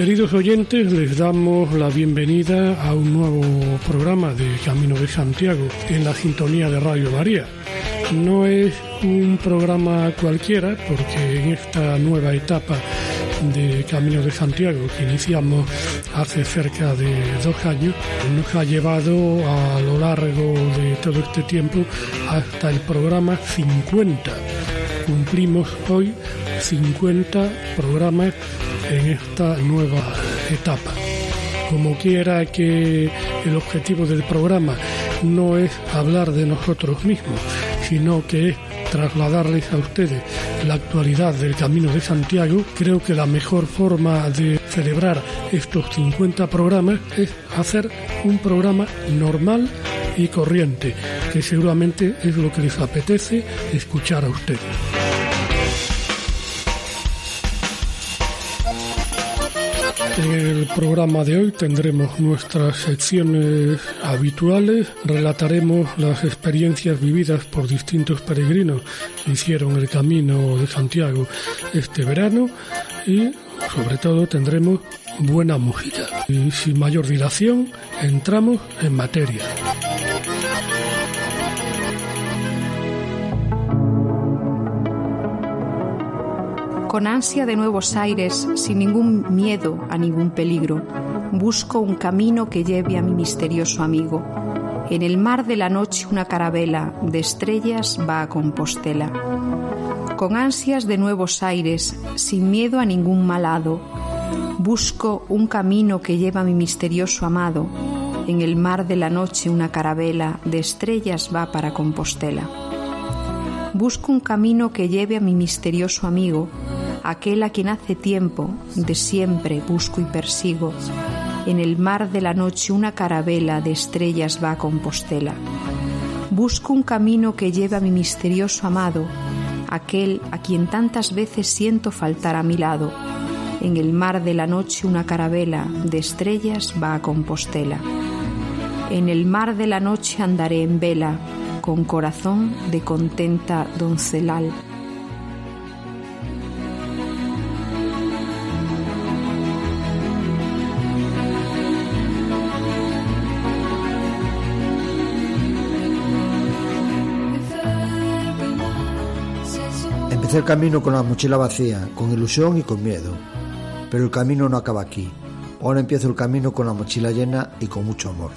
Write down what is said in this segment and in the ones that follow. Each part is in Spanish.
Queridos oyentes, les damos la bienvenida a un nuevo programa de Camino de Santiago en la sintonía de Radio María. No es un programa cualquiera porque en esta nueva etapa de Camino de Santiago que iniciamos hace cerca de dos años nos ha llevado a lo largo de todo este tiempo hasta el programa 50. Cumplimos hoy 50 programas en esta nueva etapa. Como quiera que el objetivo del programa no es hablar de nosotros mismos, sino que es trasladarles a ustedes la actualidad del Camino de Santiago, creo que la mejor forma de celebrar estos 50 programas es hacer un programa normal y corriente, que seguramente es lo que les apetece escuchar a ustedes. En el programa de hoy tendremos nuestras secciones habituales, relataremos las experiencias vividas por distintos peregrinos que hicieron el camino de Santiago este verano y sobre todo tendremos buena música. Y sin mayor dilación, entramos en materia. Con ansia de nuevos aires, sin ningún miedo a ningún peligro, busco un camino que lleve a mi misterioso amigo. En el mar de la noche una carabela de estrellas va a Compostela. Con ansias de nuevos aires, sin miedo a ningún malado, busco un camino que lleva a mi misterioso amado. En el mar de la noche una carabela de estrellas va para Compostela. Busco un camino que lleve a mi misterioso amigo, aquel a quien hace tiempo, de siempre busco y persigo. En el mar de la noche una carabela de estrellas va a Compostela. Busco un camino que lleve a mi misterioso amado, aquel a quien tantas veces siento faltar a mi lado. En el mar de la noche una carabela de estrellas va a Compostela. En el mar de la noche andaré en vela, con corazón de contenta doncelal. Empecé el camino con la mochila vacía, con ilusión y con miedo. Pero el camino no acaba aquí. Ahora empiezo el camino con la mochila llena y con mucho amor.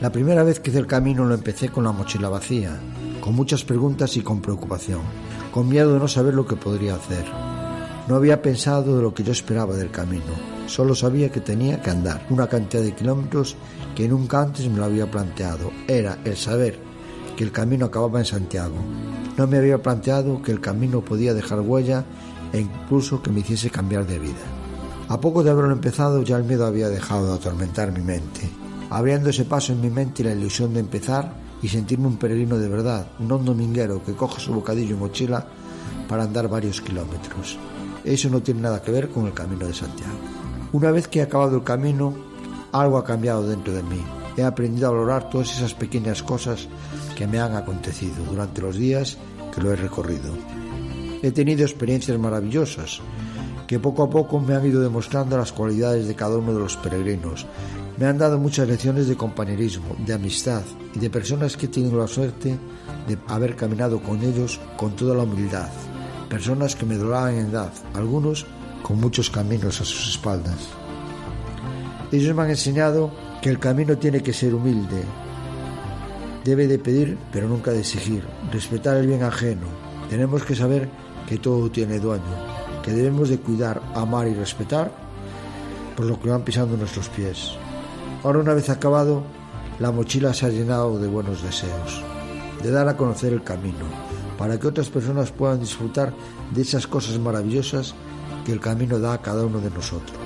La primera vez que hice el camino lo empecé con la mochila vacía, con muchas preguntas y con preocupación, con miedo de no saber lo que podría hacer. No había pensado de lo que yo esperaba del camino, solo sabía que tenía que andar una cantidad de kilómetros que nunca antes me lo había planteado. Era el saber que el camino acababa en Santiago. No me había planteado que el camino podía dejar huella e incluso que me hiciese cambiar de vida. A poco de haberlo empezado ya el miedo había dejado de atormentar mi mente, abriendo ese paso en mi mente la ilusión de empezar y sentirme un peregrino de verdad, no un dominguero que coge su bocadillo y mochila para andar varios kilómetros. Eso no tiene nada que ver con el camino de Santiago. Una vez que he acabado el camino, algo ha cambiado dentro de mí. He aprendido a valorar todas esas pequeñas cosas que me han acontecido durante los días que lo he recorrido. He tenido experiencias maravillosas que poco a poco me han ido demostrando las cualidades de cada uno de los peregrinos. Me han dado muchas lecciones de compañerismo, de amistad y de personas que he la suerte de haber caminado con ellos con toda la humildad. Personas que me doblaban en edad, algunos con muchos caminos a sus espaldas. Ellos me han enseñado que el camino tiene que ser humilde, debe de pedir pero nunca de exigir, respetar el bien ajeno. Tenemos que saber que todo tiene dueño, que debemos de cuidar, amar y respetar por lo que van pisando nuestros pies. Ahora una vez acabado, la mochila se ha llenado de buenos deseos, de dar a conocer el camino, para que otras personas puedan disfrutar de esas cosas maravillosas que el camino da a cada uno de nosotros.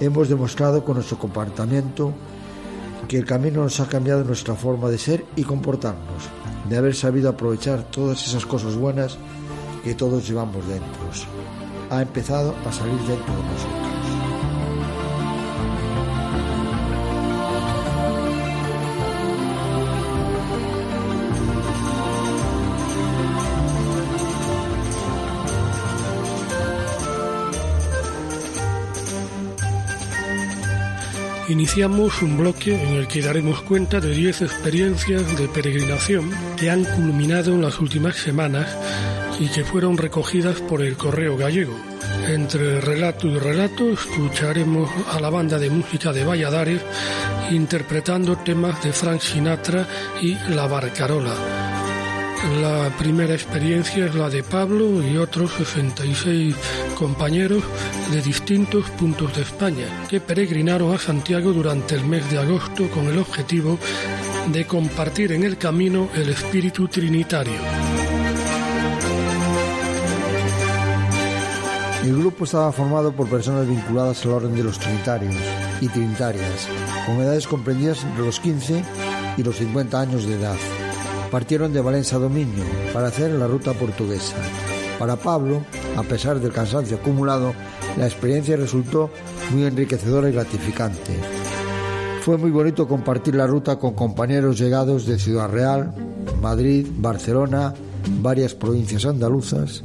Hemos demostrado con nuestro comportamiento que el camino nos ha cambiado nuestra forma de ser y comportarnos, de haber sabido aprovechar todas esas cosas buenas que todos llevamos dentro. Ha empezado a salir dentro de nosotros. Iniciamos un bloque en el que daremos cuenta de 10 experiencias de peregrinación que han culminado en las últimas semanas y que fueron recogidas por el Correo Gallego. Entre relato y relato escucharemos a la banda de música de Valladares interpretando temas de Frank Sinatra y La Barcarola. La primera experiencia es la de Pablo y otros 66 compañeros de distintos puntos de España que peregrinaron a Santiago durante el mes de agosto con el objetivo de compartir en el camino el espíritu trinitario. El grupo estaba formado por personas vinculadas al orden de los trinitarios y trinitarias, con edades comprendidas entre los 15 y los 50 años de edad partieron de Valencia Dominio para hacer la ruta portuguesa. Para Pablo, a pesar del cansancio acumulado, la experiencia resultó muy enriquecedora y gratificante. Fue muy bonito compartir la ruta con compañeros llegados de Ciudad Real, Madrid, Barcelona, varias provincias andaluzas.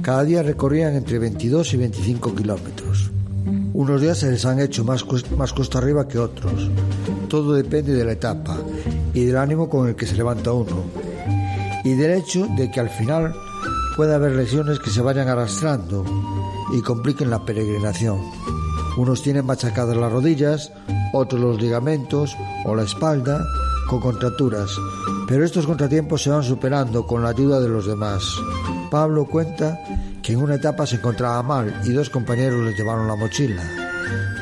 Cada día recorrían entre 22 y 25 kilómetros. Unos días se les han hecho más, más costa arriba que otros. Todo depende de la etapa y del ánimo con el que se levanta uno. Y del hecho de que al final puede haber lesiones que se vayan arrastrando y compliquen la peregrinación. Unos tienen machacadas las rodillas, otros los ligamentos o la espalda con contracturas, pero estos contratiempos se van superando con la ayuda de los demás. Pablo cuenta que en una etapa se encontraba mal y dos compañeros le llevaron la mochila.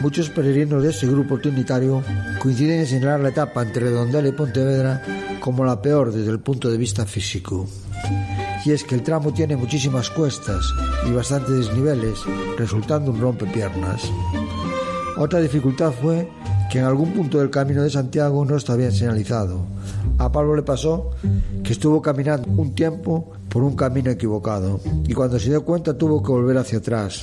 Muchos peregrinos de este grupo trinitario coinciden en señalar la etapa entre Redondela y Pontevedra como la peor desde el punto de vista físico. Y es que el tramo tiene muchísimas cuestas y bastantes desniveles, resultando un rompepiernas. Otra dificultad fue que en algún punto del camino de Santiago no está bien señalizado. A Pablo le pasó que estuvo caminando un tiempo por un camino equivocado y cuando se dio cuenta tuvo que volver hacia atrás.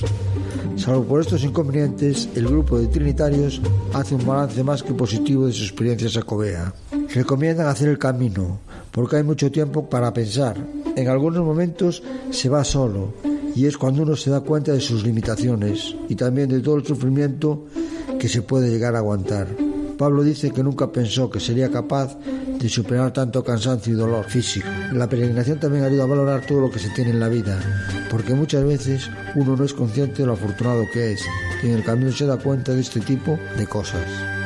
Salvo por estos inconvenientes, el grupo de trinitarios hace un balance más que positivo de su experiencia sacobea. Recomiendan hacer el camino, porque hay mucho tiempo para pensar. En algunos momentos se va solo, y es cuando uno se da cuenta de sus limitaciones y también de todo el sufrimiento que se puede llegar a aguantar. Pablo dice que nunca pensó que sería capaz de superar tanto cansancio y dolor físico. La peregrinación también ayuda a valorar todo lo que se tiene en la vida, porque muchas veces uno no es consciente de lo afortunado que es y en el camino se da cuenta de este tipo de cosas.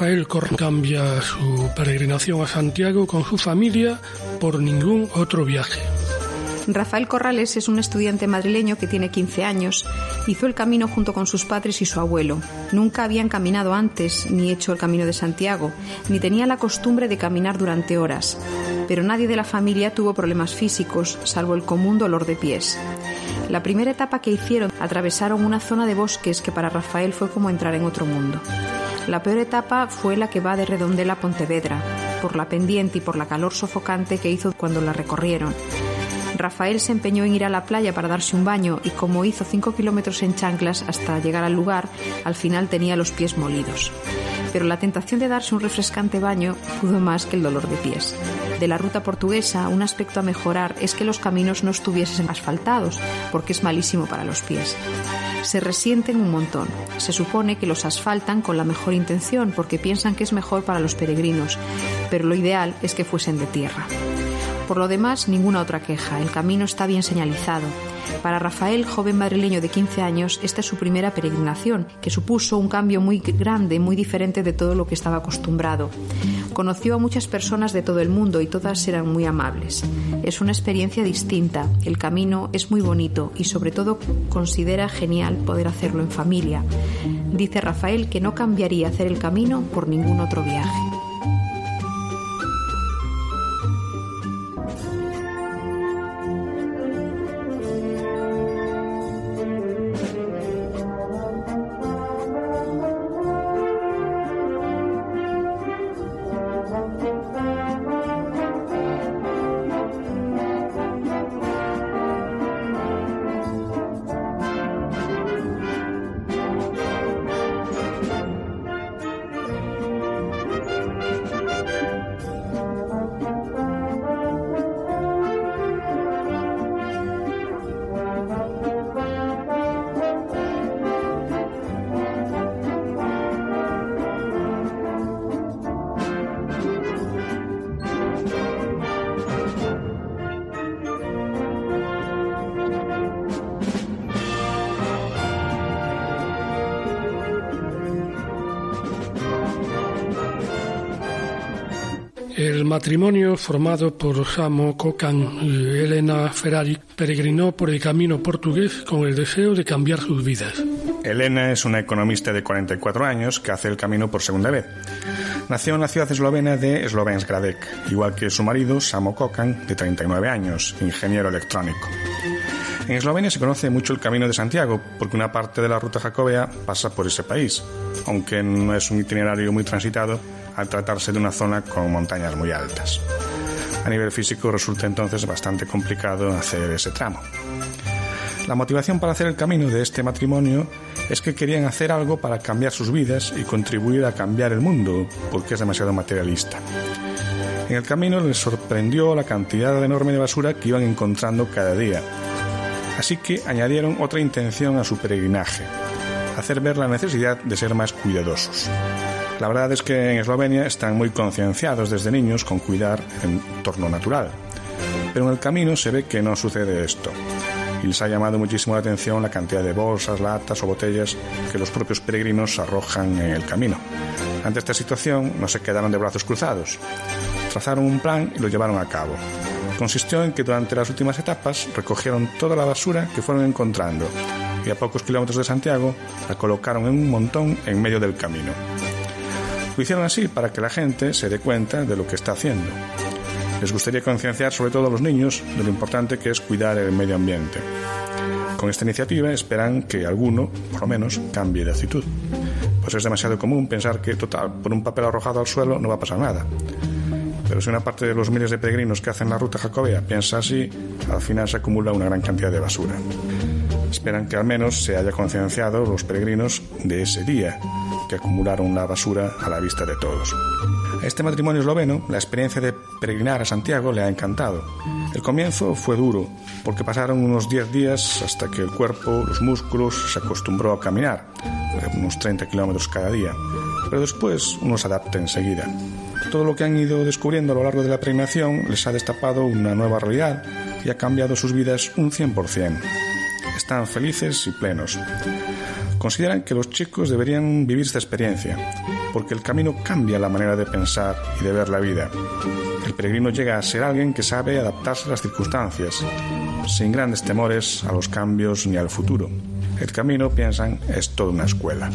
Rafael Corr cambia su peregrinación a Santiago con su familia por ningún otro viaje. Rafael Corrales es un estudiante madrileño que tiene 15 años. Hizo el camino junto con sus padres y su abuelo. Nunca habían caminado antes, ni hecho el camino de Santiago, ni tenía la costumbre de caminar durante horas. Pero nadie de la familia tuvo problemas físicos, salvo el común dolor de pies. La primera etapa que hicieron atravesaron una zona de bosques que para Rafael fue como entrar en otro mundo. La peor etapa fue la que va de Redondela a Pontevedra, por la pendiente y por la calor sofocante que hizo cuando la recorrieron. Rafael se empeñó en ir a la playa para darse un baño y como hizo cinco kilómetros en chanclas hasta llegar al lugar, al final tenía los pies molidos. Pero la tentación de darse un refrescante baño pudo más que el dolor de pies. De la ruta portuguesa, un aspecto a mejorar es que los caminos no estuviesen asfaltados, porque es malísimo para los pies se resienten un montón. Se supone que los asfaltan con la mejor intención porque piensan que es mejor para los peregrinos, pero lo ideal es que fuesen de tierra. Por lo demás, ninguna otra queja. El camino está bien señalizado. Para Rafael, joven madrileño de 15 años, esta es su primera peregrinación, que supuso un cambio muy grande, muy diferente de todo lo que estaba acostumbrado. Conoció a muchas personas de todo el mundo y todas eran muy amables. Es una experiencia distinta, el camino es muy bonito y sobre todo considera genial poder hacerlo en familia. Dice Rafael que no cambiaría hacer el camino por ningún otro viaje. Matrimonio formado por Samo Kokan y Elena Ferrari peregrinó por el camino portugués con el deseo de cambiar sus vidas. Elena es una economista de 44 años que hace el camino por segunda vez. Nació en la ciudad eslovena de Slovensgradec, igual que su marido Samo Kokan, de 39 años, ingeniero electrónico. En Eslovenia se conoce mucho el Camino de Santiago porque una parte de la ruta jacobea pasa por ese país, aunque no es un itinerario muy transitado al tratarse de una zona con montañas muy altas. A nivel físico resulta entonces bastante complicado hacer ese tramo. La motivación para hacer el camino de este matrimonio es que querían hacer algo para cambiar sus vidas y contribuir a cambiar el mundo, porque es demasiado materialista. En el camino les sorprendió la cantidad enorme de basura que iban encontrando cada día. Así que añadieron otra intención a su peregrinaje, hacer ver la necesidad de ser más cuidadosos. La verdad es que en Eslovenia están muy concienciados desde niños con cuidar el entorno natural. Pero en el camino se ve que no sucede esto. Y les ha llamado muchísimo la atención la cantidad de bolsas, latas o botellas que los propios peregrinos arrojan en el camino. Ante esta situación no se quedaron de brazos cruzados. Trazaron un plan y lo llevaron a cabo. Consistió en que durante las últimas etapas recogieron toda la basura que fueron encontrando y a pocos kilómetros de Santiago la colocaron en un montón en medio del camino. Lo hicieron así para que la gente se dé cuenta de lo que está haciendo. Les gustaría concienciar sobre todo a los niños de lo importante que es cuidar el medio ambiente. Con esta iniciativa esperan que alguno, por lo menos, cambie de actitud. Pues es demasiado común pensar que, total, por un papel arrojado al suelo no va a pasar nada. Pero si una parte de los miles de peregrinos que hacen la ruta jacobea piensa así, al final se acumula una gran cantidad de basura. Esperan que al menos se haya concienciado los peregrinos de ese día que acumularon la basura a la vista de todos. A este matrimonio esloveno, la experiencia de peregrinar a Santiago le ha encantado. El comienzo fue duro, porque pasaron unos 10 días hasta que el cuerpo, los músculos, se acostumbró a caminar, unos 30 kilómetros cada día, pero después uno se adapta enseguida. Todo lo que han ido descubriendo a lo largo de la peregrinación les ha destapado una nueva realidad y ha cambiado sus vidas un 100%. Están felices y plenos consideran que los chicos deberían vivir esta experiencia, porque el camino cambia la manera de pensar y de ver la vida. El peregrino llega a ser alguien que sabe adaptarse a las circunstancias, sin grandes temores a los cambios ni al futuro. El camino, piensan, es toda una escuela.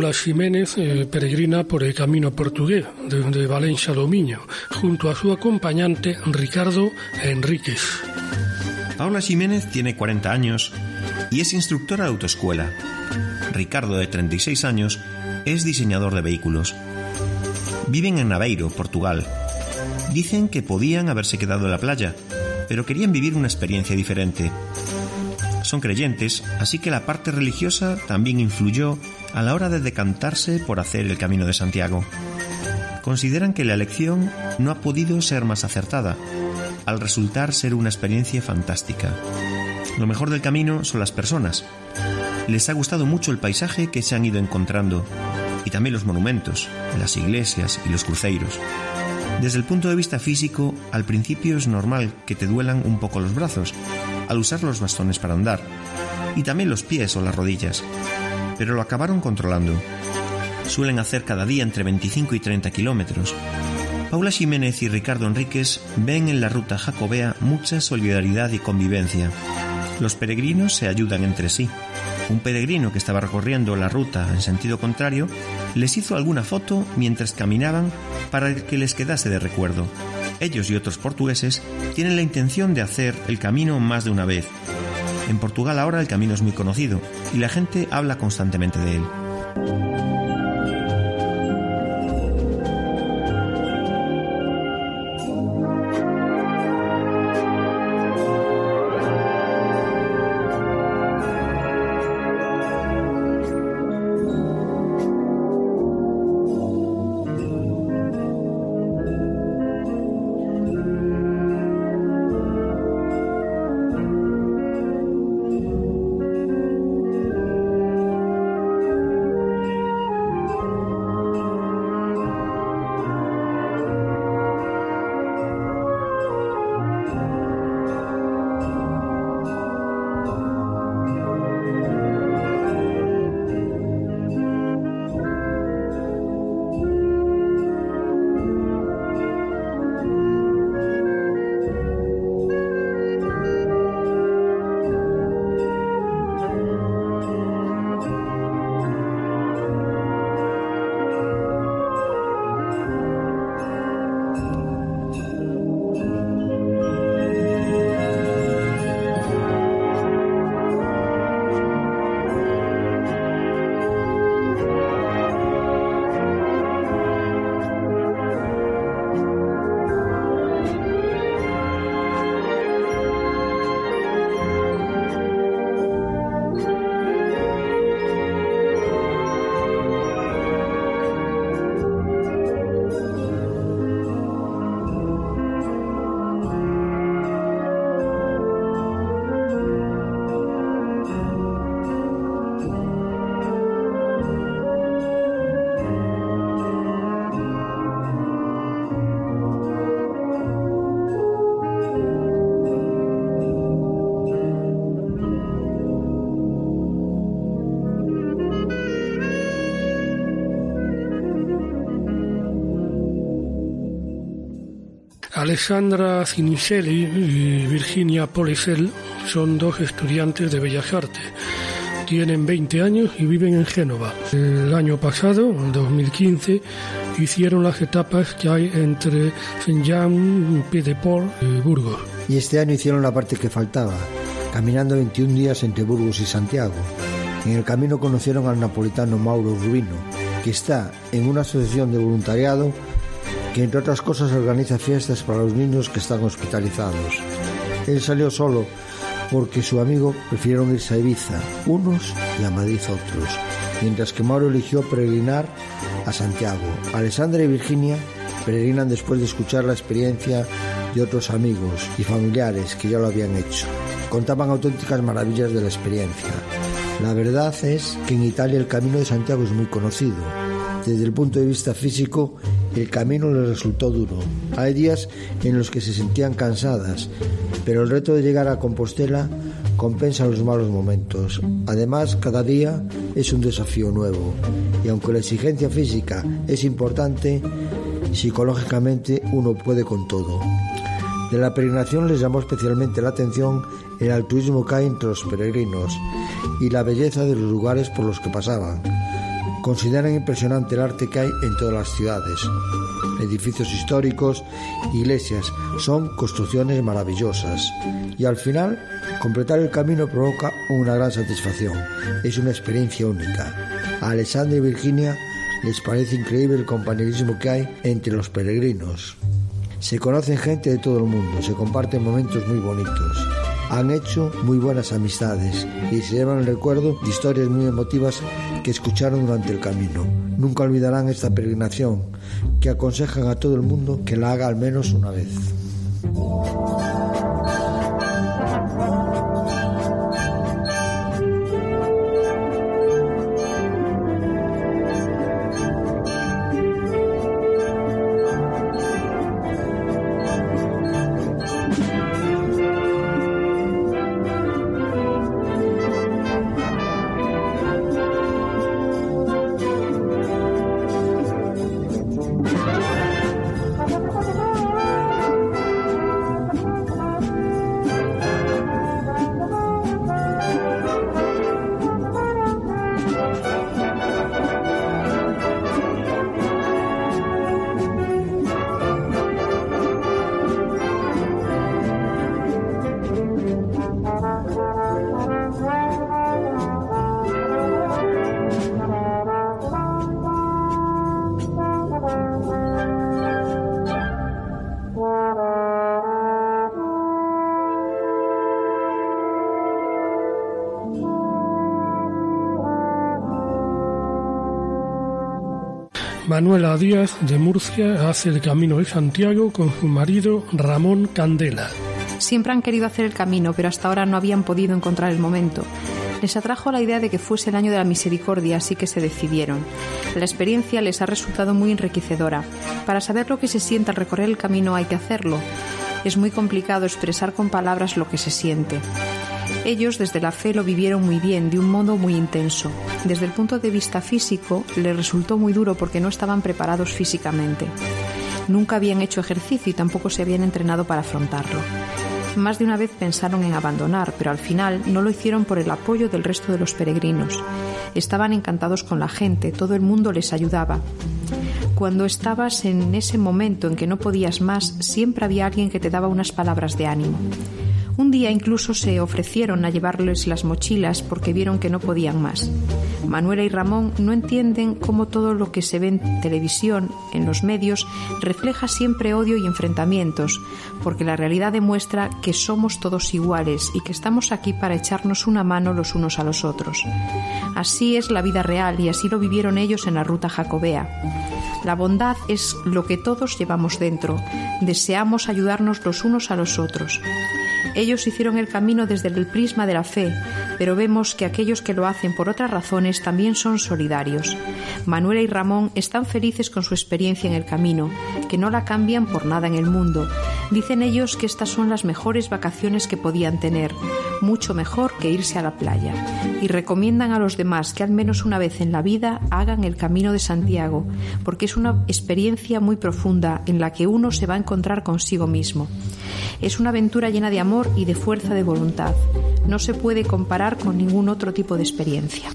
Paula Ximénez eh, peregrina por el camino portugués desde Valencia do Miño, junto a su acompañante Ricardo Enríquez. Paula Ximénez tiene 40 años y es instructora de autoescuela. Ricardo, de 36 años, es diseñador de vehículos. Viven en Naveiro, Portugal. Dicen que podían haberse quedado en la playa, pero querían vivir una experiencia diferente. Son creyentes, así que la parte religiosa también influyó a la hora de decantarse por hacer el Camino de Santiago. Consideran que la elección no ha podido ser más acertada, al resultar ser una experiencia fantástica. Lo mejor del camino son las personas. Les ha gustado mucho el paisaje que se han ido encontrando y también los monumentos, las iglesias y los cruceiros. Desde el punto de vista físico, al principio es normal que te duelan un poco los brazos al usar los bastones para andar, y también los pies o las rodillas, pero lo acabaron controlando. Suelen hacer cada día entre 25 y 30 kilómetros. Paula Jiménez y Ricardo Enríquez ven en la ruta jacobea mucha solidaridad y convivencia. Los peregrinos se ayudan entre sí. Un peregrino que estaba recorriendo la ruta en sentido contrario les hizo alguna foto mientras caminaban para que les quedase de recuerdo. Ellos y otros portugueses tienen la intención de hacer el camino más de una vez. En Portugal ahora el camino es muy conocido y la gente habla constantemente de él. Alessandra Cinicelli y Virginia Polisel son dos estudiantes de Bellas Artes. Tienen 20 años y viven en Génova. El año pasado, en 2015, hicieron las etapas que hay entre Saint-Jean, Pied-de-Port y Burgos. Y este año hicieron la parte que faltaba, caminando 21 días entre Burgos y Santiago. En el camino conocieron al napolitano Mauro Rubino, que está en una asociación de voluntariado que entre otras cosas organiza fiestas para los niños que están hospitalizados. Él salió solo porque su amigo prefirieron irse a Ibiza, unos y a otros, mientras que Mauro eligió peregrinar a Santiago. Alessandra y Virginia peregrinan después de escuchar la experiencia de otros amigos y familiares que ya lo habían hecho. Contaban auténticas maravillas de la experiencia. La verdad es que en Italia el Camino de Santiago es muy conocido. Desde el punto de vista físico el camino les resultó duro. Hay días en los que se sentían cansadas, pero el reto de llegar a Compostela compensa los malos momentos. Además, cada día es un desafío nuevo. Y aunque la exigencia física es importante, psicológicamente uno puede con todo. De la peregrinación les llamó especialmente la atención el altruismo que hay entre los peregrinos y la belleza de los lugares por los que pasaban Consideran impresionante el arte que hay en todas las ciudades. Edificios históricos, iglesias, son construcciones maravillosas. Y al final, completar el camino provoca una gran satisfacción. Es una experiencia única. A Alexandra y Virginia les parece increíble el compañerismo que hay entre los peregrinos. Se conocen gente de todo el mundo, se comparten momentos muy bonitos. Han hecho muy buenas amistades y se llevan el recuerdo de historias muy emotivas que escucharon durante el camino. Nunca olvidarán esta peregrinación que aconsejan a todo el mundo que la haga al menos una vez. Díaz de Murcia hace el Camino de Santiago con su marido Ramón Candela. Siempre han querido hacer el camino, pero hasta ahora no habían podido encontrar el momento. Les atrajo la idea de que fuese el año de la misericordia, así que se decidieron. La experiencia les ha resultado muy enriquecedora. Para saber lo que se siente al recorrer el camino hay que hacerlo. Es muy complicado expresar con palabras lo que se siente. Ellos desde la fe lo vivieron muy bien, de un modo muy intenso. Desde el punto de vista físico, les resultó muy duro porque no estaban preparados físicamente. Nunca habían hecho ejercicio y tampoco se habían entrenado para afrontarlo. Más de una vez pensaron en abandonar, pero al final no lo hicieron por el apoyo del resto de los peregrinos. Estaban encantados con la gente, todo el mundo les ayudaba. Cuando estabas en ese momento en que no podías más, siempre había alguien que te daba unas palabras de ánimo. Un día incluso se ofrecieron a llevarles las mochilas porque vieron que no podían más. Manuela y Ramón no entienden cómo todo lo que se ve en televisión, en los medios, refleja siempre odio y enfrentamientos, porque la realidad demuestra que somos todos iguales y que estamos aquí para echarnos una mano los unos a los otros. Así es la vida real y así lo vivieron ellos en la ruta jacobea. La bondad es lo que todos llevamos dentro. Deseamos ayudarnos los unos a los otros. Ellos hicieron el camino desde el prisma de la fe, pero vemos que aquellos que lo hacen por otras razones también son solidarios. Manuela y Ramón están felices con su experiencia en el camino, que no la cambian por nada en el mundo. Dicen ellos que estas son las mejores vacaciones que podían tener, mucho mejor que irse a la playa, y recomiendan a los demás que al menos una vez en la vida hagan el camino de Santiago, porque es una experiencia muy profunda en la que uno se va a encontrar consigo mismo. Es una aventura llena de amor y de fuerza de voluntad. No se puede comparar con ningún otro tipo de experiencia.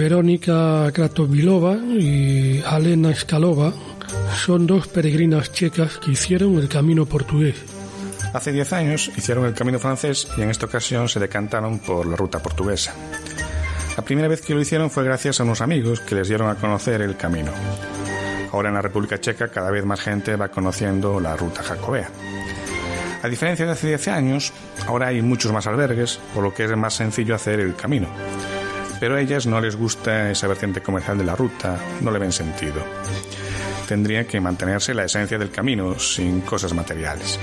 Verónica Kratovilova y Alena Skalova son dos peregrinas checas que hicieron el camino portugués. Hace 10 años hicieron el camino francés y en esta ocasión se decantaron por la ruta portuguesa. La primera vez que lo hicieron fue gracias a unos amigos que les dieron a conocer el camino. Ahora en la República Checa cada vez más gente va conociendo la ruta jacobea. A diferencia de hace 10 años, ahora hay muchos más albergues, por lo que es más sencillo hacer el camino pero a ellas no les gusta esa vertiente comercial de la ruta, no le ven sentido. Tendría que mantenerse la esencia del camino, sin cosas materiales.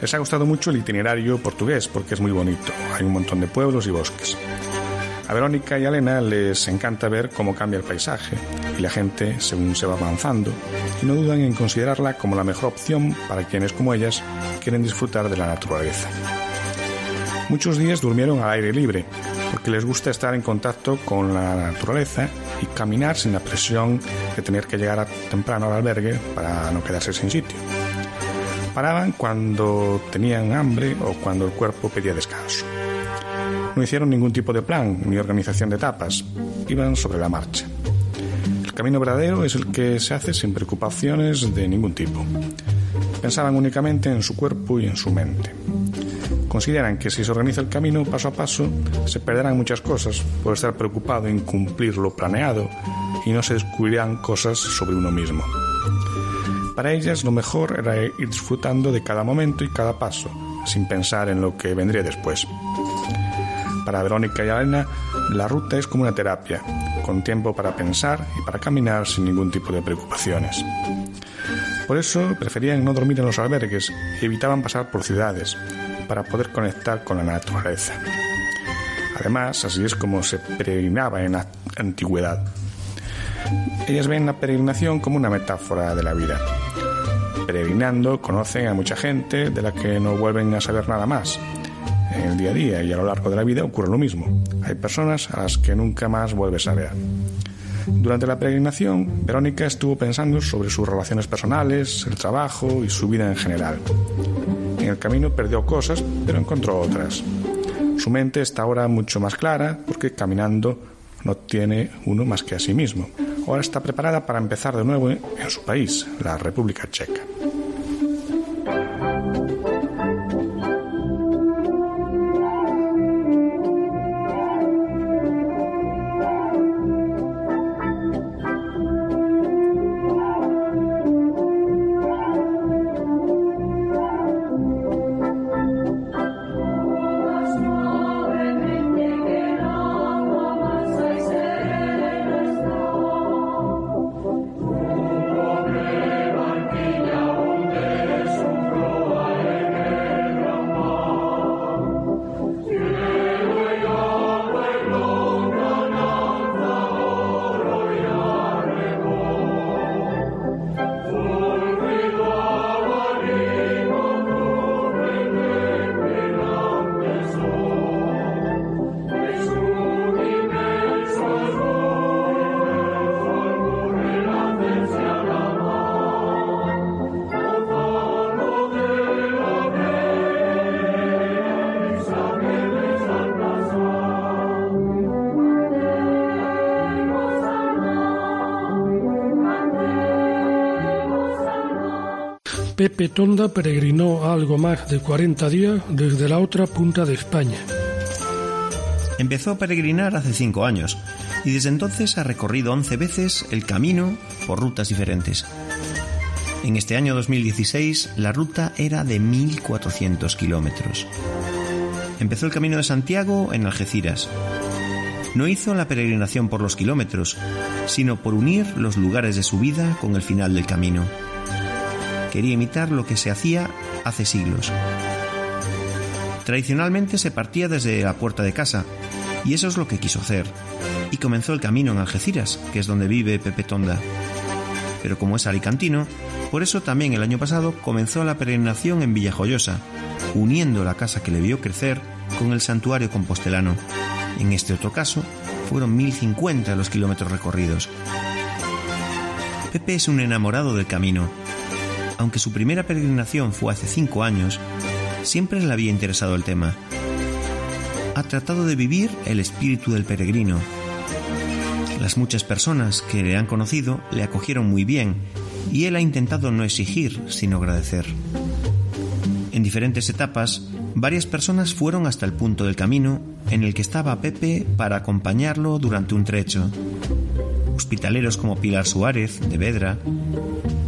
Les ha gustado mucho el itinerario portugués porque es muy bonito, hay un montón de pueblos y bosques. A Verónica y a Elena les encanta ver cómo cambia el paisaje y la gente según se va avanzando y no dudan en considerarla como la mejor opción para quienes como ellas quieren disfrutar de la naturaleza. Muchos días durmieron al aire libre, porque les gusta estar en contacto con la naturaleza y caminar sin la presión de tener que llegar temprano al albergue para no quedarse sin sitio. Paraban cuando tenían hambre o cuando el cuerpo pedía descanso. No hicieron ningún tipo de plan ni organización de etapas, iban sobre la marcha. El camino verdadero es el que se hace sin preocupaciones de ningún tipo. Pensaban únicamente en su cuerpo y en su mente. Consideran que si se organiza el camino paso a paso, se perderán muchas cosas por estar preocupado en cumplir lo planeado y no se descubrirán cosas sobre uno mismo. Para ellas lo mejor era ir disfrutando de cada momento y cada paso, sin pensar en lo que vendría después. Para Verónica y Elena, la ruta es como una terapia, con tiempo para pensar y para caminar sin ningún tipo de preocupaciones. Por eso preferían no dormir en los albergues y evitaban pasar por ciudades, para poder conectar con la naturaleza. Además, así es como se peregrinaba en la antigüedad. Ellas ven la peregrinación como una metáfora de la vida. Peregrinando conocen a mucha gente de la que no vuelven a saber nada más. En el día a día y a lo largo de la vida ocurre lo mismo. Hay personas a las que nunca más vuelves a ver. Durante la peregrinación, Verónica estuvo pensando sobre sus relaciones personales, el trabajo y su vida en general. En el camino perdió cosas, pero encontró otras. Su mente está ahora mucho más clara porque caminando no tiene uno más que a sí mismo. Ahora está preparada para empezar de nuevo en su país, la República Checa. Pepe Tonda peregrinó algo más de 40 días desde la otra punta de España. Empezó a peregrinar hace cinco años y desde entonces ha recorrido 11 veces el camino por rutas diferentes. En este año 2016 la ruta era de 1.400 kilómetros. Empezó el camino de Santiago en Algeciras. No hizo la peregrinación por los kilómetros, sino por unir los lugares de su vida con el final del camino quería imitar lo que se hacía hace siglos. Tradicionalmente se partía desde la puerta de casa, y eso es lo que quiso hacer. Y comenzó el camino en Algeciras, que es donde vive Pepe Tonda. Pero como es alicantino, por eso también el año pasado comenzó la peregrinación en Villajoyosa, uniendo la casa que le vio crecer con el santuario compostelano. En este otro caso, fueron 1050 los kilómetros recorridos. Pepe es un enamorado del camino aunque su primera peregrinación fue hace cinco años, siempre le había interesado el tema. Ha tratado de vivir el espíritu del peregrino. Las muchas personas que le han conocido le acogieron muy bien y él ha intentado no exigir, sino agradecer. En diferentes etapas, varias personas fueron hasta el punto del camino en el que estaba Pepe para acompañarlo durante un trecho. Hospitaleros como Pilar Suárez, de Vedra,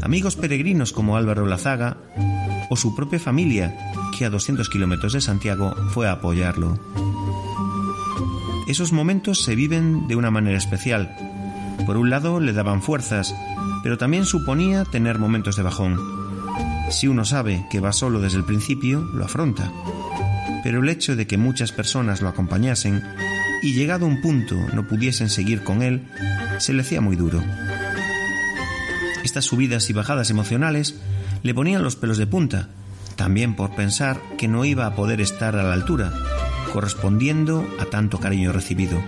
amigos peregrinos como Álvaro Lazaga o su propia familia, que a 200 kilómetros de Santiago fue a apoyarlo. Esos momentos se viven de una manera especial. Por un lado, le daban fuerzas, pero también suponía tener momentos de bajón. Si uno sabe que va solo desde el principio, lo afronta. Pero el hecho de que muchas personas lo acompañasen y llegado un punto no pudiesen seguir con él, se le hacía muy duro. Estas subidas y bajadas emocionales le ponían los pelos de punta, también por pensar que no iba a poder estar a la altura, correspondiendo a tanto cariño recibido.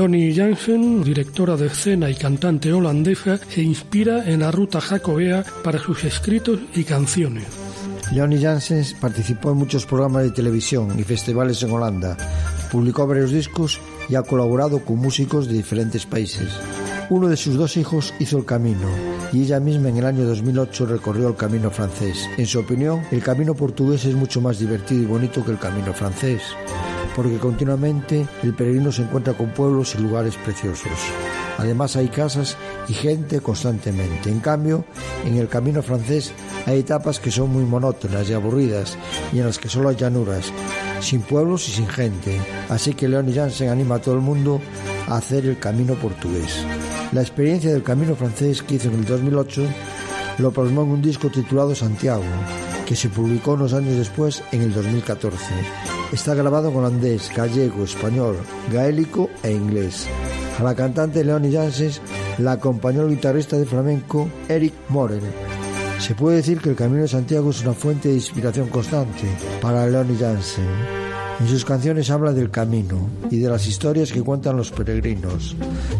Leonie Jansen, directora de escena y cantante holandesa, se inspira en la ruta jacobea para sus escritos y canciones. Leonie Jansen participó en muchos programas de televisión y festivales en Holanda, publicó varios discos y ha colaborado con músicos de diferentes países. Uno de sus dos hijos hizo el camino y ella misma en el año 2008 recorrió el camino francés. En su opinión, el camino portugués es mucho más divertido y bonito que el camino francés porque continuamente el peregrino se encuentra con pueblos y lugares preciosos. Además hay casas y gente constantemente. En cambio, en el camino francés hay etapas que son muy monótonas y aburridas y en las que solo hay llanuras, sin pueblos y sin gente. Así que León y Jansen anima a todo el mundo a hacer el camino portugués. La experiencia del camino francés que hizo en el 2008 lo plasmó en un disco titulado Santiago, que se publicó unos años después en el 2014. Está grabado en holandés, gallego, español, gaélico e inglés. A la cantante Leonie Janssens la acompañó el guitarrista de flamenco Eric Morel. Se puede decir que el Camino de Santiago es una fuente de inspiración constante para Leonie Janssen. En sus canciones habla del camino y de las historias que cuentan los peregrinos.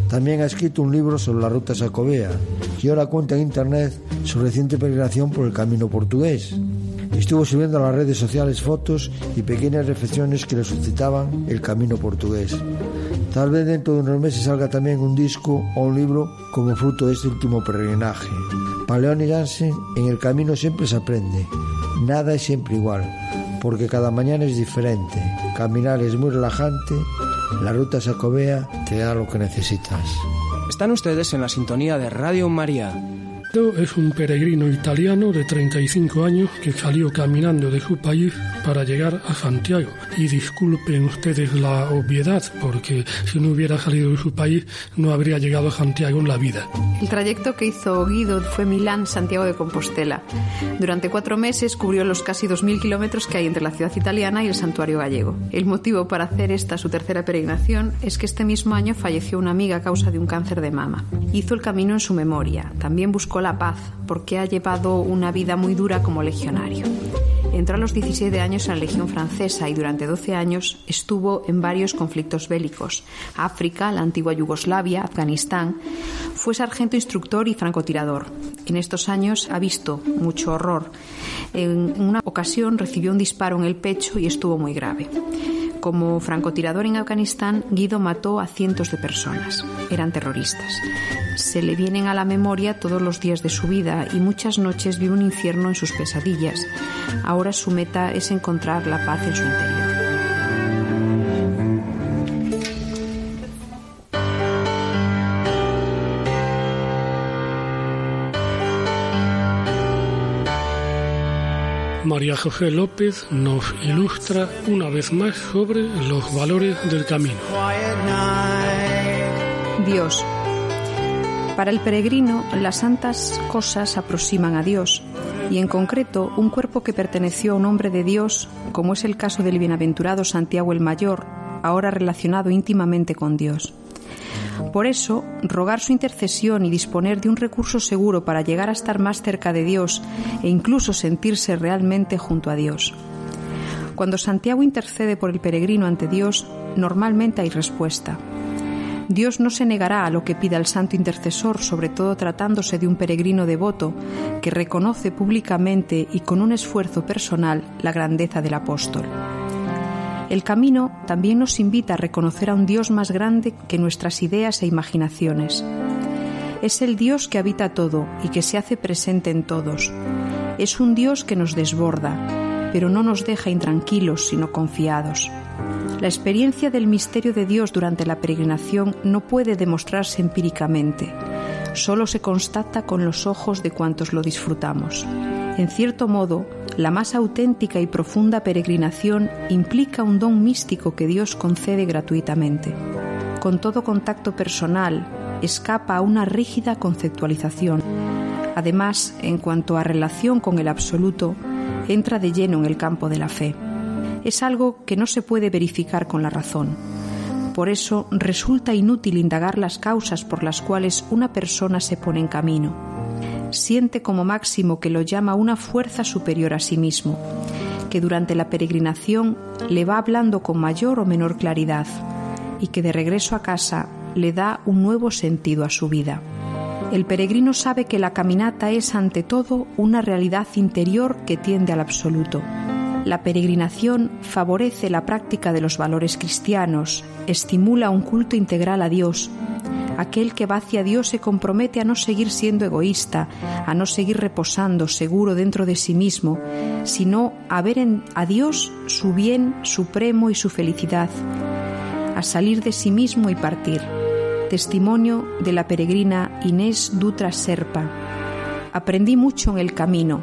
También ha escrito un libro sobre la ruta sacobea y ahora cuenta en internet su reciente peregrinación por el camino portugués. Estuvo subiendo a las redes sociales fotos y pequeñas reflexiones que le suscitaban el camino portugués. Tal vez dentro de unos meses salga también un disco o un libro como fruto de este último peregrinaje. Para León y Jansen, en el camino siempre se aprende. Nada es siempre igual, porque cada mañana es diferente. Caminar es muy relajante, la ruta sacobea te da lo que necesitas. Están ustedes en la sintonía de Radio María es un peregrino italiano de 35 años que salió caminando de su país para llegar a Santiago. Y disculpen ustedes la obviedad, porque si no hubiera salido de su país no habría llegado a Santiago en la vida. El trayecto que hizo Guido fue Milán-Santiago de Compostela. Durante cuatro meses cubrió los casi 2.000 kilómetros que hay entre la ciudad italiana y el santuario gallego. El motivo para hacer esta su tercera peregrinación es que este mismo año falleció una amiga a causa de un cáncer de mama. Hizo el camino en su memoria. También buscó la paz porque ha llevado una vida muy dura como legionario. Entró a los 17 años en la Legión Francesa y durante 12 años estuvo en varios conflictos bélicos. África, la antigua Yugoslavia, Afganistán. Fue sargento instructor y francotirador. En estos años ha visto mucho horror. En una ocasión recibió un disparo en el pecho y estuvo muy grave. Como francotirador en Afganistán, Guido mató a cientos de personas. Eran terroristas. Se le vienen a la memoria todos los días de su vida y muchas noches vive un infierno en sus pesadillas. Ahora su meta es encontrar la paz en su interior. María José López nos ilustra una vez más sobre los valores del camino. Dios. Para el peregrino, las santas cosas aproximan a Dios, y en concreto un cuerpo que perteneció a un hombre de Dios, como es el caso del bienaventurado Santiago el Mayor, ahora relacionado íntimamente con Dios. Por eso, rogar su intercesión y disponer de un recurso seguro para llegar a estar más cerca de Dios e incluso sentirse realmente junto a Dios. Cuando Santiago intercede por el peregrino ante Dios, normalmente hay respuesta. Dios no se negará a lo que pida el santo intercesor, sobre todo tratándose de un peregrino devoto que reconoce públicamente y con un esfuerzo personal la grandeza del apóstol. El camino también nos invita a reconocer a un Dios más grande que nuestras ideas e imaginaciones. Es el Dios que habita todo y que se hace presente en todos. Es un Dios que nos desborda, pero no nos deja intranquilos, sino confiados. La experiencia del misterio de Dios durante la peregrinación no puede demostrarse empíricamente, solo se constata con los ojos de cuantos lo disfrutamos. En cierto modo, la más auténtica y profunda peregrinación implica un don místico que Dios concede gratuitamente. Con todo contacto personal, escapa a una rígida conceptualización. Además, en cuanto a relación con el absoluto, entra de lleno en el campo de la fe. Es algo que no se puede verificar con la razón. Por eso resulta inútil indagar las causas por las cuales una persona se pone en camino siente como máximo que lo llama una fuerza superior a sí mismo, que durante la peregrinación le va hablando con mayor o menor claridad y que de regreso a casa le da un nuevo sentido a su vida. El peregrino sabe que la caminata es ante todo una realidad interior que tiende al absoluto. La peregrinación favorece la práctica de los valores cristianos, estimula un culto integral a Dios, aquel que va hacia Dios se compromete a no seguir siendo egoísta, a no seguir reposando seguro dentro de sí mismo, sino a ver en, a Dios su bien supremo y su felicidad, a salir de sí mismo y partir. Testimonio de la peregrina Inés Dutra Serpa. Aprendí mucho en el camino.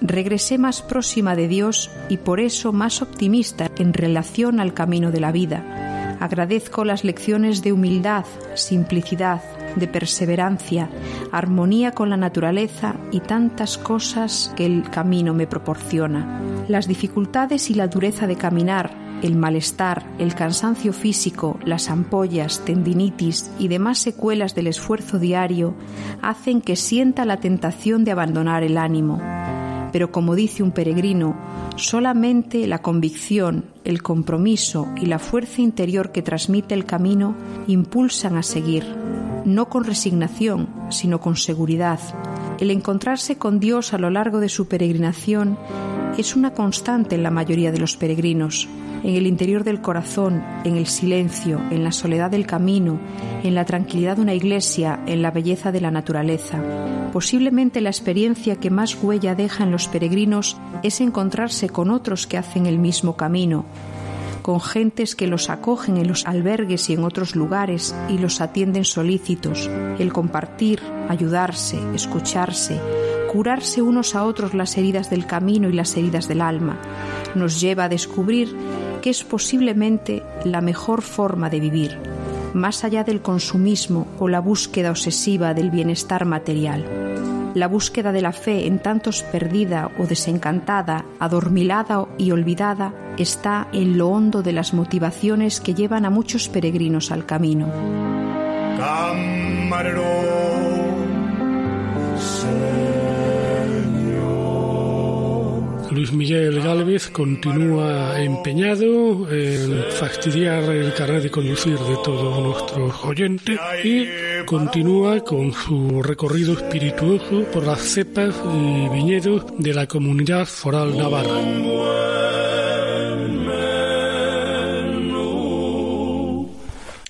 Regresé más próxima de Dios y por eso más optimista en relación al camino de la vida Agradezco las lecciones de humildad, simplicidad, de perseverancia, armonía con la naturaleza y tantas cosas que el camino me proporciona. Las dificultades y la dureza de caminar, el malestar, el cansancio físico, las ampollas, tendinitis y demás secuelas del esfuerzo diario hacen que sienta la tentación de abandonar el ánimo. Pero como dice un peregrino, solamente la convicción, el compromiso y la fuerza interior que transmite el camino impulsan a seguir, no con resignación, sino con seguridad. El encontrarse con Dios a lo largo de su peregrinación es una constante en la mayoría de los peregrinos en el interior del corazón, en el silencio, en la soledad del camino, en la tranquilidad de una iglesia, en la belleza de la naturaleza. Posiblemente la experiencia que más huella deja en los peregrinos es encontrarse con otros que hacen el mismo camino, con gentes que los acogen en los albergues y en otros lugares y los atienden solícitos, el compartir, ayudarse, escucharse, curarse unos a otros las heridas del camino y las heridas del alma, nos lleva a descubrir que es posiblemente la mejor forma de vivir, más allá del consumismo o la búsqueda obsesiva del bienestar material. La búsqueda de la fe, en tantos perdida o desencantada, adormilada y olvidada, está en lo hondo de las motivaciones que llevan a muchos peregrinos al camino. Luis Miguel Gálvez continúa empeñado en fastidiar el carnet de conducir de todos nuestros oyentes y continúa con su recorrido espirituoso por las cepas y viñedos de la comunidad foral navarra.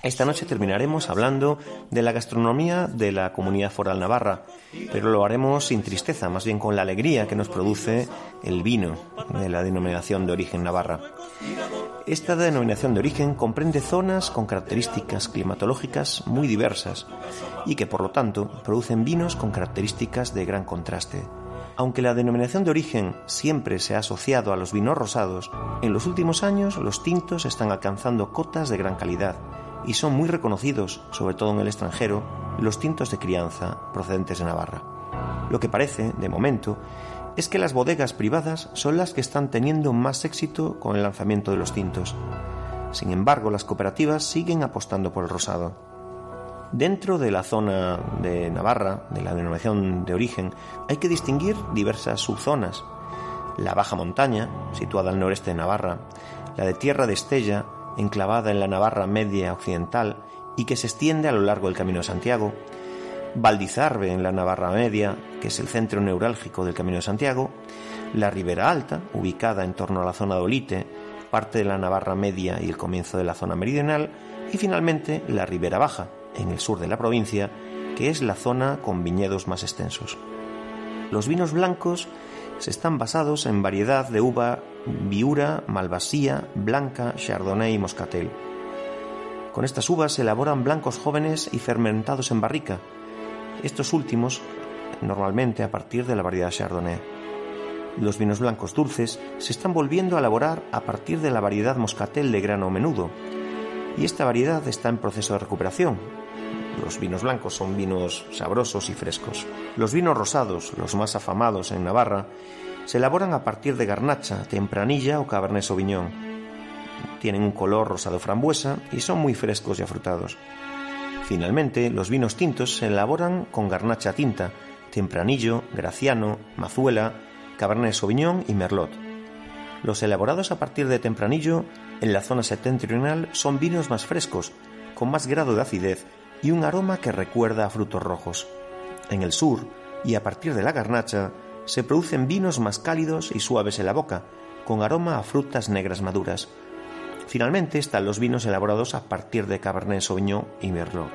Esta noche terminaremos hablando de la gastronomía de la comunidad foral navarra, pero lo haremos sin tristeza, más bien con la alegría que nos produce el vino de la denominación de origen navarra. Esta denominación de origen comprende zonas con características climatológicas muy diversas y que por lo tanto producen vinos con características de gran contraste. Aunque la denominación de origen siempre se ha asociado a los vinos rosados, en los últimos años los tintos están alcanzando cotas de gran calidad y son muy reconocidos, sobre todo en el extranjero, los tintos de crianza procedentes de Navarra. Lo que parece, de momento, es que las bodegas privadas son las que están teniendo más éxito con el lanzamiento de los tintos. Sin embargo, las cooperativas siguen apostando por el rosado. Dentro de la zona de Navarra, de la denominación de origen, hay que distinguir diversas subzonas. La baja montaña, situada al noreste de Navarra, la de Tierra de Estella, enclavada en la Navarra media occidental y que se extiende a lo largo del Camino de Santiago, Valdizarbe en la Navarra media, que es el centro neurálgico del Camino de Santiago, la Ribera Alta, ubicada en torno a la zona de Olite, parte de la Navarra media y el comienzo de la zona meridional, y finalmente la Ribera Baja, en el sur de la provincia, que es la zona con viñedos más extensos. Los vinos blancos se están basados en variedad de uva Viura, Malvasía, Blanca, Chardonnay y Moscatel. Con estas uvas se elaboran blancos jóvenes y fermentados en barrica, estos últimos normalmente a partir de la variedad Chardonnay. Los vinos blancos dulces se están volviendo a elaborar a partir de la variedad Moscatel de grano menudo, y esta variedad está en proceso de recuperación, los vinos blancos son vinos sabrosos y frescos. Los vinos rosados, los más afamados en Navarra, se elaboran a partir de garnacha, tempranilla o cabernet sauvignon. Tienen un color rosado frambuesa y son muy frescos y afrutados. Finalmente, los vinos tintos se elaboran con garnacha tinta, tempranillo, graciano, mazuela, cabernet sauvignon y merlot. Los elaborados a partir de tempranillo en la zona septentrional son vinos más frescos, con más grado de acidez y un aroma que recuerda a frutos rojos. En el sur, y a partir de la garnacha, se producen vinos más cálidos y suaves en la boca, con aroma a frutas negras maduras. Finalmente están los vinos elaborados a partir de Cabernet Sauvignon y Merlot.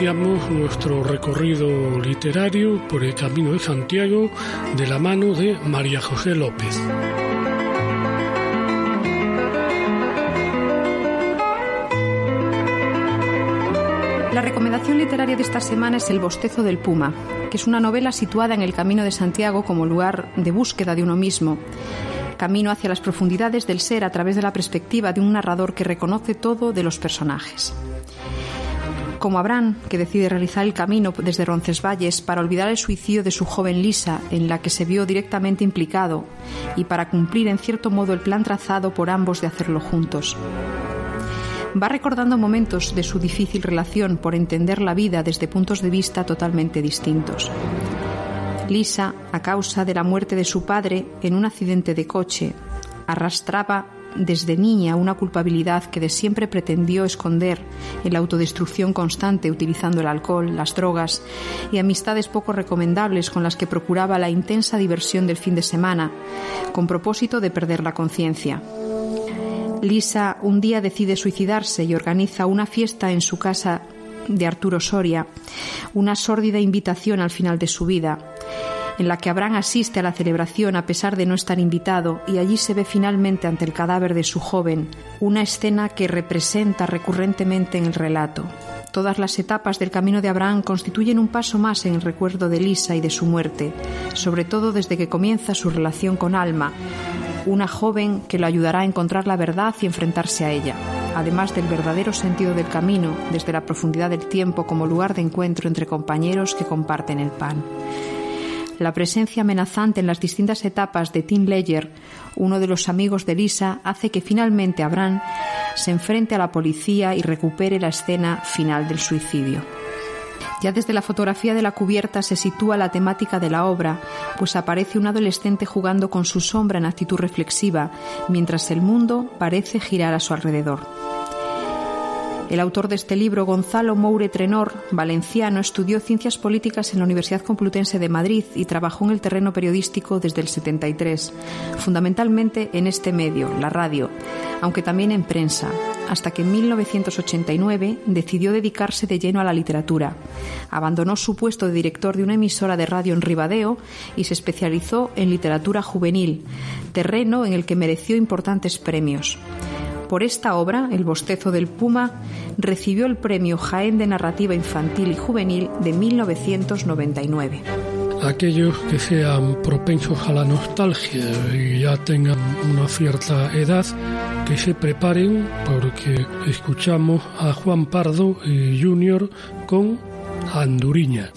Iniciamos nuestro recorrido literario por el Camino de Santiago de la mano de María José López. La recomendación literaria de esta semana es El bostezo del Puma, que es una novela situada en el Camino de Santiago como lugar de búsqueda de uno mismo, camino hacia las profundidades del ser a través de la perspectiva de un narrador que reconoce todo de los personajes como Abraham, que decide realizar el camino desde Roncesvalles para olvidar el suicidio de su joven Lisa, en la que se vio directamente implicado, y para cumplir en cierto modo el plan trazado por ambos de hacerlo juntos. Va recordando momentos de su difícil relación por entender la vida desde puntos de vista totalmente distintos. Lisa, a causa de la muerte de su padre en un accidente de coche, arrastraba desde niña una culpabilidad que de siempre pretendió esconder en la autodestrucción constante utilizando el alcohol, las drogas y amistades poco recomendables con las que procuraba la intensa diversión del fin de semana, con propósito de perder la conciencia. Lisa un día decide suicidarse y organiza una fiesta en su casa de Arturo Soria, una sórdida invitación al final de su vida en la que Abraham asiste a la celebración a pesar de no estar invitado y allí se ve finalmente ante el cadáver de su joven, una escena que representa recurrentemente en el relato. Todas las etapas del camino de Abraham constituyen un paso más en el recuerdo de Lisa y de su muerte, sobre todo desde que comienza su relación con Alma, una joven que lo ayudará a encontrar la verdad y enfrentarse a ella, además del verdadero sentido del camino desde la profundidad del tiempo como lugar de encuentro entre compañeros que comparten el pan la presencia amenazante en las distintas etapas de Tim Ledger, uno de los amigos de Lisa, hace que finalmente Abraham se enfrente a la policía y recupere la escena final del suicidio. Ya desde la fotografía de la cubierta se sitúa la temática de la obra, pues aparece un adolescente jugando con su sombra en actitud reflexiva, mientras el mundo parece girar a su alrededor. El autor de este libro, Gonzalo Moure Trenor, valenciano, estudió ciencias políticas en la Universidad Complutense de Madrid y trabajó en el terreno periodístico desde el 73, fundamentalmente en este medio, la radio, aunque también en prensa, hasta que en 1989 decidió dedicarse de lleno a la literatura. Abandonó su puesto de director de una emisora de radio en Ribadeo y se especializó en literatura juvenil, terreno en el que mereció importantes premios. Por esta obra, El bostezo del Puma, recibió el premio Jaén de Narrativa Infantil y Juvenil de 1999. Aquellos que sean propensos a la nostalgia y ya tengan una cierta edad, que se preparen porque escuchamos a Juan Pardo Junior con Anduriña.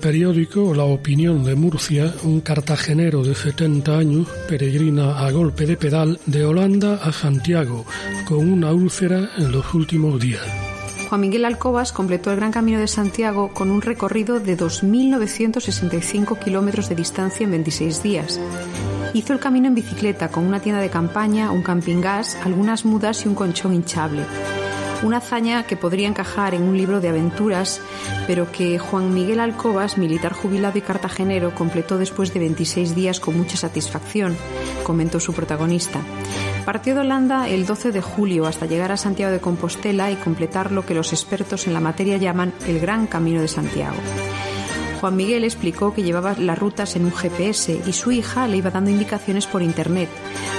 Periódico La Opinión de Murcia, un cartagenero de 70 años peregrina a golpe de pedal de Holanda a Santiago con una úlcera en los últimos días. Juan Miguel Alcobas completó el Gran Camino de Santiago con un recorrido de 2.965 kilómetros de distancia en 26 días. Hizo el camino en bicicleta con una tienda de campaña, un camping gas, algunas mudas y un colchón hinchable una hazaña que podría encajar en un libro de aventuras, pero que Juan Miguel Alcobas, militar jubilado y cartagenero, completó después de 26 días con mucha satisfacción, comentó su protagonista. Partió de Holanda el 12 de julio hasta llegar a Santiago de Compostela y completar lo que los expertos en la materia llaman el Gran Camino de Santiago. Juan Miguel explicó que llevaba las rutas en un GPS y su hija le iba dando indicaciones por internet,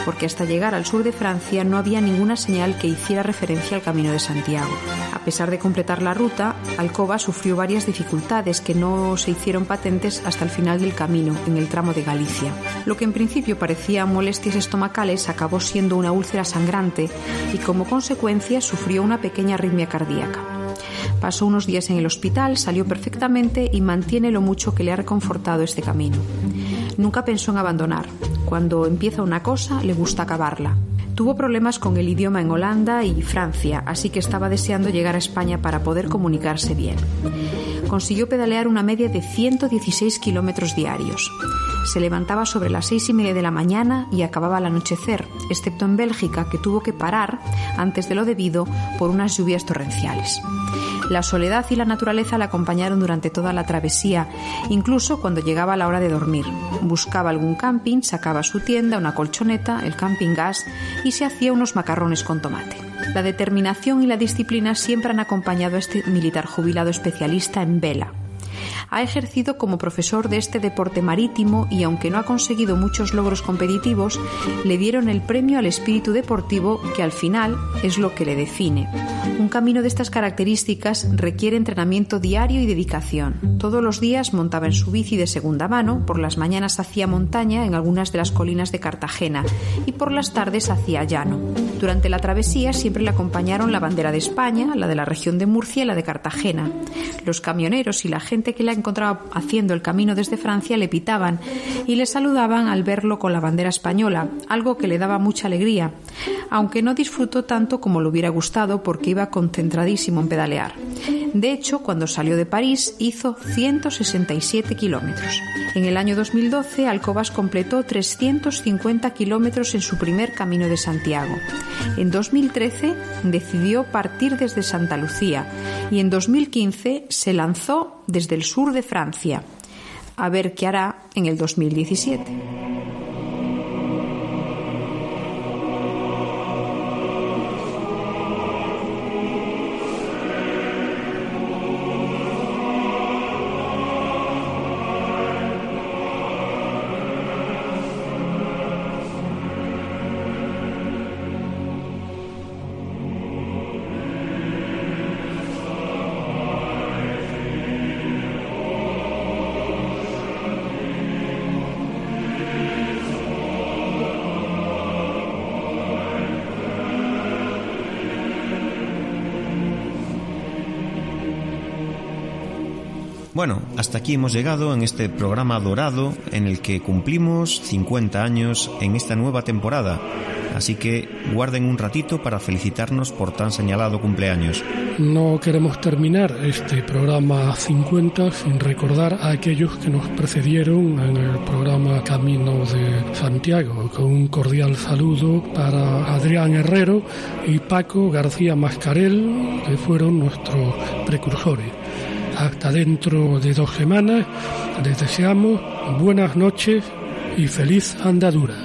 porque hasta llegar al sur de Francia no había ninguna señal que hiciera referencia al Camino de Santiago. A pesar de completar la ruta, Alcoba sufrió varias dificultades que no se hicieron patentes hasta el final del camino, en el tramo de Galicia. Lo que en principio parecía molestias estomacales acabó siendo una úlcera sangrante y como consecuencia sufrió una pequeña arritmia cardíaca. Pasó unos días en el hospital, salió perfectamente y mantiene lo mucho que le ha reconfortado este camino. Nunca pensó en abandonar. Cuando empieza una cosa, le gusta acabarla. Tuvo problemas con el idioma en Holanda y Francia, así que estaba deseando llegar a España para poder comunicarse bien. Consiguió pedalear una media de 116 kilómetros diarios. Se levantaba sobre las seis y media de la mañana y acababa al anochecer, excepto en Bélgica, que tuvo que parar antes de lo debido por unas lluvias torrenciales. La soledad y la naturaleza la acompañaron durante toda la travesía, incluso cuando llegaba la hora de dormir. Buscaba algún camping, sacaba su tienda, una colchoneta, el camping gas y se hacía unos macarrones con tomate. La determinación y la disciplina siempre han acompañado a este militar jubilado especialista en vela, ha ejercido como profesor de este deporte marítimo y aunque no ha conseguido muchos logros competitivos, le dieron el premio al espíritu deportivo que al final es lo que le define. Un camino de estas características requiere entrenamiento diario y dedicación. Todos los días montaba en su bici de segunda mano, por las mañanas hacía montaña en algunas de las colinas de Cartagena y por las tardes hacía llano. Durante la travesía siempre le acompañaron la bandera de España, la de la región de Murcia y la de Cartagena. Los camioneros y la gente que la encontraba haciendo el camino desde Francia le pitaban y le saludaban al verlo con la bandera española, algo que le daba mucha alegría, aunque no disfrutó tanto como le hubiera gustado porque iba concentradísimo en pedalear. De hecho, cuando salió de París hizo 167 kilómetros. En el año 2012, Alcobas completó 350 kilómetros en su primer camino de Santiago. En 2013 decidió partir desde Santa Lucía y en 2015 se lanzó desde el sur de Francia. A ver qué hará en el 2017. Bueno, hasta aquí hemos llegado en este programa dorado en el que cumplimos 50 años en esta nueva temporada. Así que guarden un ratito para felicitarnos por tan señalado cumpleaños. No queremos terminar este programa 50 sin recordar a aquellos que nos precedieron en el programa Camino de Santiago, con un cordial saludo para Adrián Herrero y Paco García Mascarel, que fueron nuestros precursores. Hasta dentro de dos semanas les deseamos buenas noches y feliz andadura.